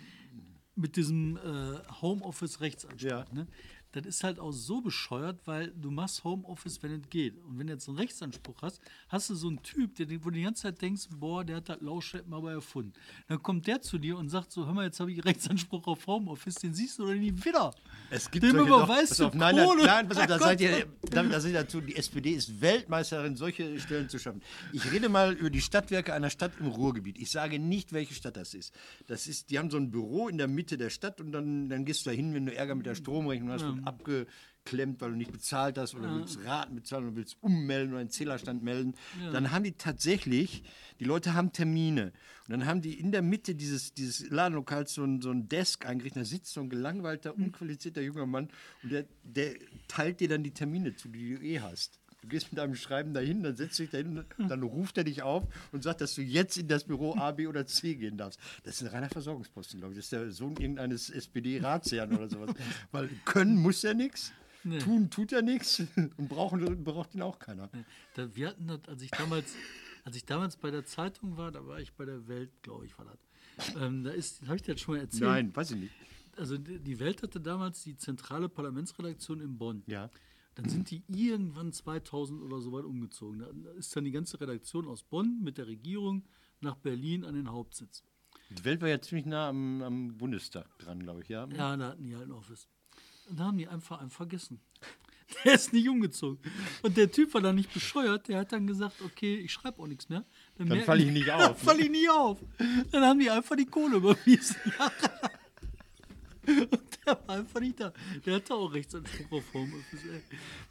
mit diesem äh, Homeoffice-Rechtsanspruch. Ja. Ne? Das ist halt auch so bescheuert, weil du machst Homeoffice, wenn es geht. Und wenn du jetzt einen Rechtsanspruch hast, hast du so einen Typ, der, wo du die ganze Zeit denkst, boah, der hat das Lauschleppen aber erfunden. Dann kommt der zu dir und sagt so, hör mal, jetzt habe ich Rechtsanspruch auf Homeoffice, den siehst du doch nie wieder. Es gibt Dem überweist du nein, nein, nein, pass auf, da seid ihr, da seid ihr dazu, die SPD ist Weltmeisterin, solche Stellen zu schaffen. Ich rede mal über die Stadtwerke einer Stadt im Ruhrgebiet. Ich sage nicht, welche Stadt das ist. Das ist, die haben so ein Büro in der Mitte der Stadt und dann, dann gehst du da hin, wenn du Ärger mit der Stromrechnung hast, ja abgeklemmt, weil du nicht bezahlt hast oder ja. willst Raten bezahlen oder willst ummelden oder einen Zählerstand melden. Ja. Dann haben die tatsächlich, die Leute haben Termine. Und dann haben die in der Mitte dieses, dieses Ladenlokals so ein, so ein Desk eingerichtet. Da sitzt so ein gelangweilter, unqualifizierter junger Mann und der, der teilt dir dann die Termine zu, die du eh hast. Du gehst mit deinem Schreiben dahin, dann setzt du dich dahin, dann ruft er dich auf und sagt, dass du jetzt in das Büro A, B oder C gehen darfst. Das ist ein reiner Versorgungsposten, glaube ich. Das ist der Sohn irgendeines SPD-Ratsherrn oder sowas. Weil können muss er nichts. Nee. Tun tut er nichts und brauchen, braucht ihn auch keiner. Da, wir hatten das, als ich damals, als ich damals bei der Zeitung war, da war ich bei der Welt, glaube ich, war das. Ähm, da ist, habe ich dir das schon mal erzählt? Nein, weiß ich nicht. Also die, die Welt hatte damals die zentrale Parlamentsredaktion in Bonn. Ja. Dann sind die irgendwann 2000 oder so weit umgezogen. Da ist dann die ganze Redaktion aus Bonn mit der Regierung nach Berlin an den Hauptsitz. Die Welt war ja ziemlich nah am, am Bundestag dran, glaube ich, ja? Ja, da hatten die halt ein Office. Und da haben die einfach einen vergessen. Der ist nicht umgezogen. Und der Typ war dann nicht bescheuert. Der hat dann gesagt, okay, ich schreibe auch nichts mehr. Dann, dann falle ich nicht auf. Dann ne? falle ich nicht auf. Dann haben die einfach die Kohle überwiesen. Und Der war einfach nicht da. Der hatte auch Rechtsanspruch auf Homeoffice. Ey.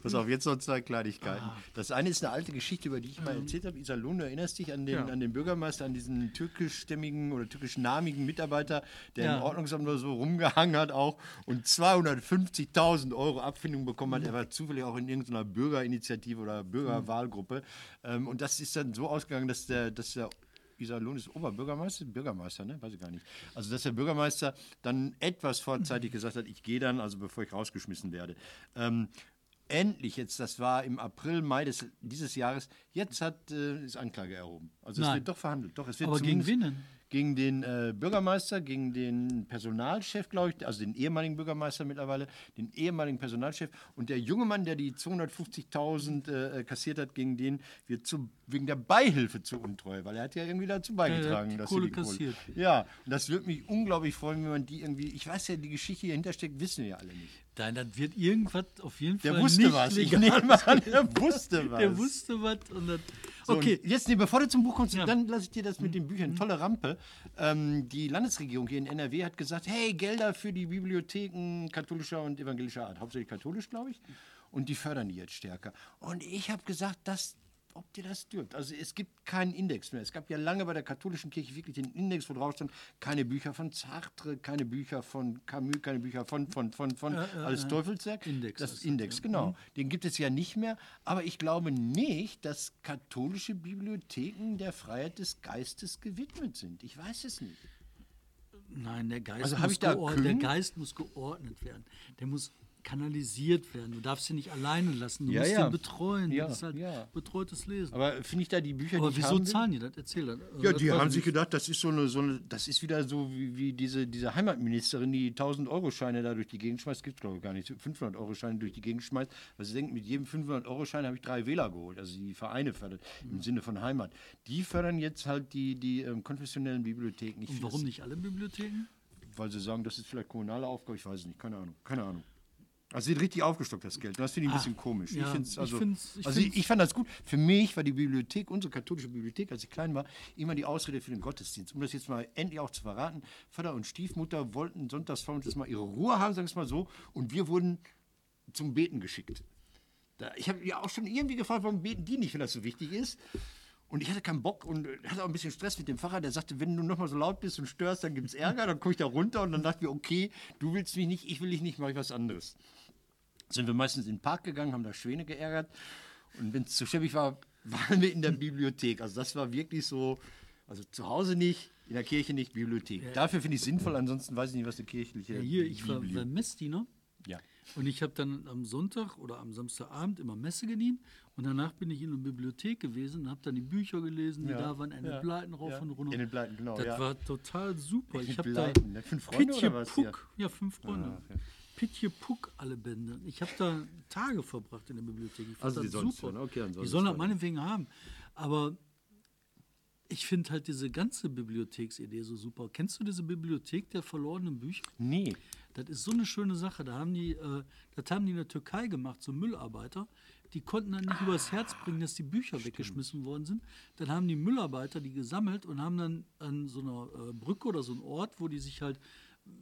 Pass auf, jetzt noch zwei Kleinigkeiten. Ah. Das eine ist eine alte Geschichte, über die ich mal erzählt habe. Isalun, du erinnerst dich an den, ja. an den Bürgermeister, an diesen türkischstämmigen oder türkischnamigen Mitarbeiter, der ja. im Ordnungsamt oder so rumgehangen hat auch und 250.000 Euro Abfindung bekommen hat. Er war zufällig auch in irgendeiner Bürgerinitiative oder Bürgerwahlgruppe. Mhm. und das ist dann so ausgegangen, dass der, dass der Iserlohn ist Oberbürgermeister, Bürgermeister, ne? Weiß ich gar nicht. Also, dass der Bürgermeister dann etwas vorzeitig gesagt hat, ich gehe dann, also bevor ich rausgeschmissen werde. Ähm, endlich, jetzt, das war im April, Mai des, dieses Jahres, jetzt hat, äh, ist Anklage erhoben. Also es wird doch verhandelt. Doch, es wird Aber gegen wen denn? Gegen den äh, Bürgermeister, gegen den Personalchef, glaube ich, also den ehemaligen Bürgermeister mittlerweile, den ehemaligen Personalchef und der junge Mann, der die 250.000 äh, kassiert hat, gegen den wird zu, wegen der Beihilfe zur Untreue, weil er hat ja irgendwie dazu beigetragen, ja, dass Kohle die Kohle kassiert. Ja, und das würde mich unglaublich freuen, wenn man die irgendwie, ich weiß ja, die Geschichte, die dahinter steckt, wissen wir ja alle nicht. Nein, das wird irgendwas auf jeden Fall. Der wusste nicht was. Ich nehme an, der wusste was. Der wusste was. Und das, okay. So, jetzt, nee, bevor du zum Buch kommst, ja. dann lasse ich dir das mit den Büchern. Tolle Rampe. Ähm, die Landesregierung hier in NRW hat gesagt: hey, Gelder für die Bibliotheken katholischer und evangelischer Art. Hauptsächlich katholisch, glaube ich. Und die fördern die jetzt stärker. Und ich habe gesagt, das ob dir das dürft. Also es gibt keinen Index mehr. Es gab ja lange bei der katholischen Kirche wirklich den Index, wo drauf stand, keine Bücher von Sartre, keine Bücher von Camus, keine Bücher von, von, von, von äh, äh, alles Teufelswerk. Index. Das Index, genau. Mhm. Den gibt es ja nicht mehr. Aber ich glaube nicht, dass katholische Bibliotheken der Freiheit des Geistes gewidmet sind. Ich weiß es nicht. Nein, der Geist, also muss, der Geist muss geordnet werden. Der muss kanalisiert werden. Du darfst sie nicht alleine lassen. Du ja, musst ja. ihn betreuen. Ja, das ist halt ja. betreutes Lesen. Aber finde ich da die Bücher, Aber die wieso zahlen die das? Erzähl das. Ja, die haben sich gedacht, das ist so eine, so eine, das ist wieder so wie, wie diese, diese Heimatministerin, die 1000 Euro Scheine da durch die Gegend schmeißt. Gibt es glaube ich gar nicht. 500 Euro Scheine durch die Gegend schmeißt. Weil sie denkt, mit jedem 500 Euro Schein habe ich drei Wähler geholt. Also die Vereine fördert im Sinne von Heimat. Die fördern jetzt halt die, die ähm, konfessionellen Bibliotheken. Ich Und warum nicht alle Bibliotheken? Weil sie sagen, das ist vielleicht kommunale Aufgabe. Ich weiß es nicht. Keine Ahnung. Keine Ahnung. Also wird richtig aufgestockt, das Geld. Das finde ich ein ah, bisschen komisch. Ja, ich, find's, also, ich, find's, ich, also find's. ich, fand das gut. Für mich war die Bibliothek, unsere katholische Bibliothek, als ich klein war, immer die Ausrede für den Gottesdienst. Um das jetzt mal endlich auch zu verraten. Vater und Stiefmutter wollten sonntagsvormittags mal ihre Ruhe haben, sagen wir es mal so. Und wir wurden zum Beten geschickt. Da, ich habe ja auch schon irgendwie gefragt, warum beten die nicht, wenn das so wichtig ist. Und ich hatte keinen Bock und hatte auch ein bisschen Stress mit dem Pfarrer. Der sagte, wenn du nochmal so laut bist und störst, dann gibt es Ärger. Dann komme ich da runter und dann dachte ich, okay, du willst mich nicht, ich will dich nicht, mache ich was anderes. Sind wir meistens in den Park gegangen, haben da Schwäne geärgert. Und wenn es zu schäbig war, waren wir in der Bibliothek. Also das war wirklich so, also zu Hause nicht, in der Kirche nicht, Bibliothek. Ja. Dafür finde ich es sinnvoll, ansonsten weiß ich nicht, was eine kirchliche. Ja, hier, ich war, war Messdiener. Ja. Und ich habe dann am Sonntag oder am Samstagabend immer Messe gedient und danach bin ich in der Bibliothek gewesen und habe dann die Bücher gelesen, die ja, da waren, Enid ja, Bleiten rauf ja. und runter. Enid Bleiten, genau. Das war total super. Ich habe da ne? fünf Freunde Pitje oder was? Puck, ja, fünf Freunde. Ah, okay. Pitje Puck alle Bände. Ich habe da Tage verbracht in der Bibliothek. Ich also die sollen super. Okay, die sollen das meinetwegen haben. Aber ich finde halt diese ganze Bibliotheksidee so super. Kennst du diese Bibliothek der verlorenen Bücher? Nee. Das ist so eine schöne Sache. Da haben die, äh, das haben die in der Türkei gemacht, so Müllarbeiter. Die konnten dann nicht ah, übers Herz bringen, dass die Bücher stimmt. weggeschmissen worden sind. Dann haben die Müllarbeiter die gesammelt und haben dann an so einer äh, Brücke oder so einem Ort, wo die sich halt,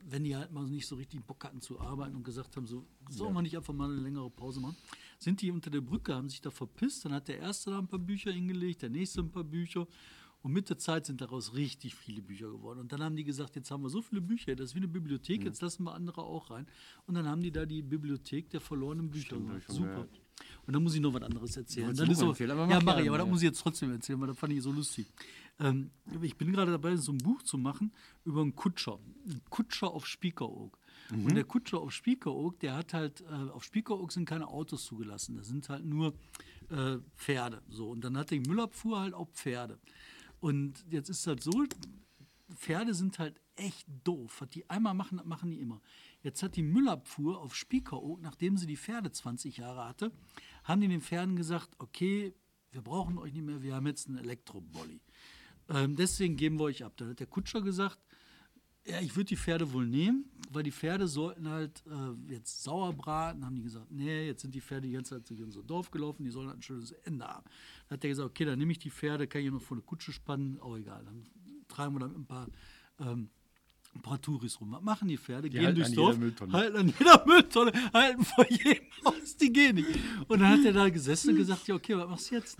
wenn die halt mal nicht so richtig Bock hatten zu arbeiten und gesagt haben, so, sollen ja. wir nicht einfach mal eine längere Pause machen, sind die unter der Brücke, haben sich da verpisst. Dann hat der erste da ein paar Bücher hingelegt, der nächste ein paar Bücher. Und mit der Zeit sind daraus richtig viele Bücher geworden. Und dann haben die gesagt, jetzt haben wir so viele Bücher, das ist wie eine Bibliothek, mhm. jetzt lassen wir andere auch rein. Und dann haben die da die Bibliothek der verlorenen Bücher gemacht. Super. Und dann muss ich noch was anderes erzählen. Dann ist aber, aber ja, mache ich, aber das muss ich jetzt trotzdem erzählen, weil das fand ich so lustig. Ähm, ich bin gerade dabei, so ein Buch zu machen über einen Kutscher. Ein Kutscher auf Spiekeroog. Mhm. Und der Kutscher auf Spiekeroog, der hat halt, äh, auf Spiekeroog sind keine Autos zugelassen, da sind halt nur äh, Pferde. So. Und dann hat die Müllabfuhr halt auch Pferde. Und jetzt ist es halt so, Pferde sind halt echt doof. Was die einmal machen, machen die immer. Jetzt hat die Müllabfuhr auf Spiekeroog, nachdem sie die Pferde 20 Jahre hatte, haben die den Pferden gesagt, okay, wir brauchen euch nicht mehr, wir haben jetzt einen Elektrobolly. Ähm, deswegen geben wir euch ab. Dann hat der Kutscher gesagt, ja, ich würde die Pferde wohl nehmen, weil die Pferde sollten halt äh, jetzt sauer braten. Haben die gesagt, nee, jetzt sind die Pferde die ganze Zeit durch unser Dorf gelaufen, die sollen halt ein schönes Ende haben. Dann hat er gesagt, okay, dann nehme ich die Pferde, kann ich noch vor eine Kutsche spannen, auch egal. Dann tragen wir dann ein paar ähm, ein paar Touris rum. Was machen die Pferde? gehen halten durchs an Dorf, halten an jeder Mülltonne, halten vor jedem Haus, die gehen nicht. Und dann hat er da gesessen und gesagt, ja okay, was machst du jetzt?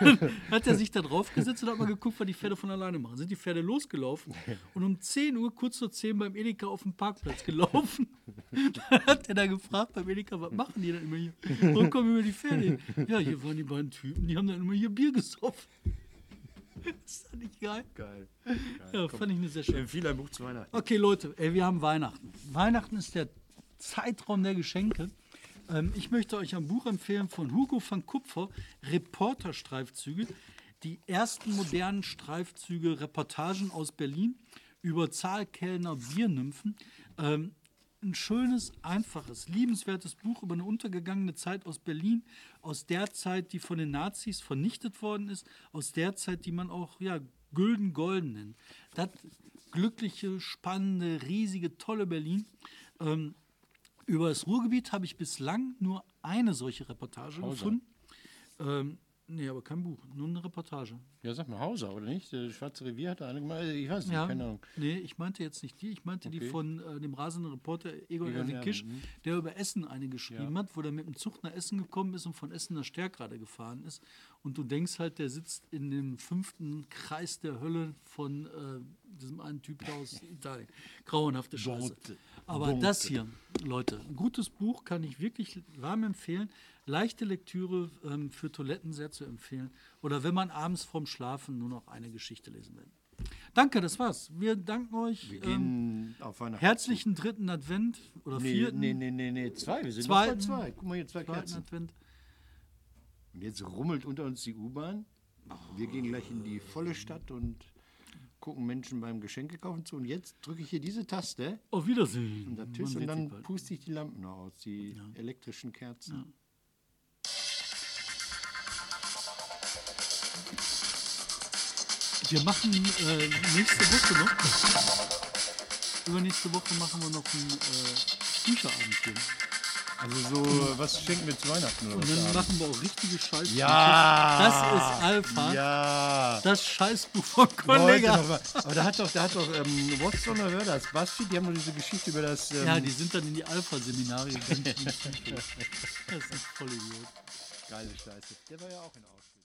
Dann hat er sich da drauf gesetzt und hat mal geguckt, was die Pferde von alleine machen. Sind die Pferde losgelaufen und um 10 Uhr, kurz vor 10 beim Edeka auf dem Parkplatz gelaufen. Dann hat er da gefragt beim Edeka, was machen die denn immer hier? Wo kommen immer die Pferde hin? Ja, hier waren die beiden Typen, die haben dann immer hier Bier gesoffen. Ist das nicht geil? Geil. Ja, fand ich eine sehr schöne. Empfehle ein Buch zu Weihnachten. Okay, Leute, ey, wir haben Weihnachten. Weihnachten ist der Zeitraum der Geschenke. Ähm, ich möchte euch ein Buch empfehlen von Hugo van Kupfer, Reporterstreifzüge. Die ersten modernen Streifzüge, Reportagen aus Berlin über Zahlkellner Biernymphen. Ähm, ein schönes, einfaches, liebenswertes Buch über eine untergegangene Zeit aus Berlin, aus der Zeit, die von den Nazis vernichtet worden ist, aus der Zeit, die man auch ja, gülden-golden nennt. Das glückliche, spannende, riesige, tolle Berlin. Ähm, über das Ruhrgebiet habe ich bislang nur eine solche Reportage Hauser. gefunden. Ähm, nee, aber kein Buch, nur eine Reportage. Ja, sag mal, Hauser, oder nicht? Der Schwarze Revier hat eine gemacht. Ich weiß nicht, Ja, keine Ahnung. nee, ich meinte jetzt nicht die, ich meinte die Okay. von äh, dem rasenden Reporter Egon Erwin Kisch, mhm. der über Essen eine geschrieben Ja. hat, wo der mit dem Zug nach Essen gekommen ist und von Essen nach Stärkrade gefahren ist. Und du denkst halt, der sitzt in dem fünften Kreis der Hölle von äh, diesem einen Typ aus Italien. Grauenhafte Scheiße. Aber das hier, Leute, ein gutes Buch kann ich wirklich warm empfehlen. Leichte Lektüre ähm, für Toiletten sehr zu empfehlen. Oder wenn man abends vorm Schlafen nur noch eine Geschichte lesen will. Danke, das war's. Wir danken euch. Wir Ähm, gehen auf Weihnachten. herzlichen dritten Advent oder Nee, vierten, nee, nee, nee, nee, zwei. Wir sind Zweiten. noch bei zwei. Guck mal hier, zwei Kerzen. Advent. Und jetzt rummelt unter uns die U-Bahn. Wir gehen gleich in die volle Stadt und gucken Menschen beim Geschenke kaufen zu. Und jetzt drücke ich hier diese Taste Auf Wiedersehen. und, Tisch, und dann puste ich die Lampen aus, die elektrischen Kerzen. Wir machen äh, nächste Woche noch. Übernächste Woche machen wir noch ein äh, Bücherabendchen. Also so, was schenken wir zu Weihnachten? Oder Und was dann da machen wir auch richtige Scheiße. Ja! Das ist Alpha. Ja! Das Scheißbuch von noch mal. Aber da hat doch, da hat doch ähm, Watson oder wer das? Basti, die haben doch diese Geschichte über das. Ähm, Ja, die sind dann in die Alpha-Seminare gegangen. das ist ein Vollidiot. geile Scheiße. Der war ja auch in Auschwitz.